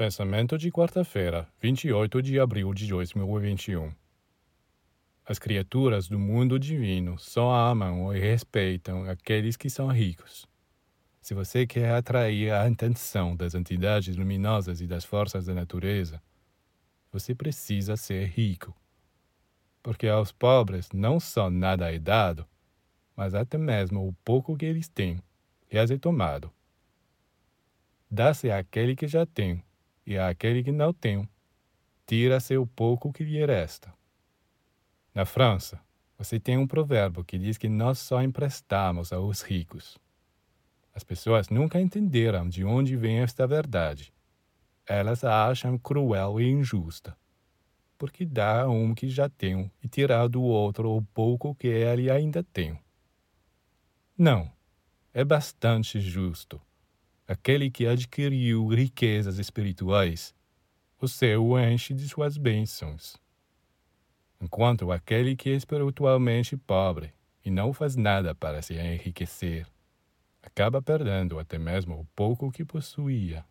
Pensamento de quarta-feira, 28 de abril de 2021. As criaturas do mundo divino só amam e respeitam aqueles que são ricos. Se você quer atrair a atenção das entidades luminosas e das forças da natureza, você precisa ser rico. Porque aos pobres não só nada é dado, mas até mesmo o pouco que eles têm é tomado. Dá-se àquele que já tem e àquele que não tem, tira-se o pouco que lhe resta. Na França, você tem um provérbio que diz que nós só emprestamos aos ricos. As pessoas nunca entenderam de onde vem esta verdade. Elas a acham cruel e injusta, porque dá a um que já tem e tirar do outro o pouco que ele ainda tem. Não, é bastante justo aquele que adquiriu riquezas espirituais, o céu o enche de suas bênçãos. Enquanto aquele que é espiritualmente pobre e não faz nada para se enriquecer, acaba perdendo até mesmo o pouco que possuía.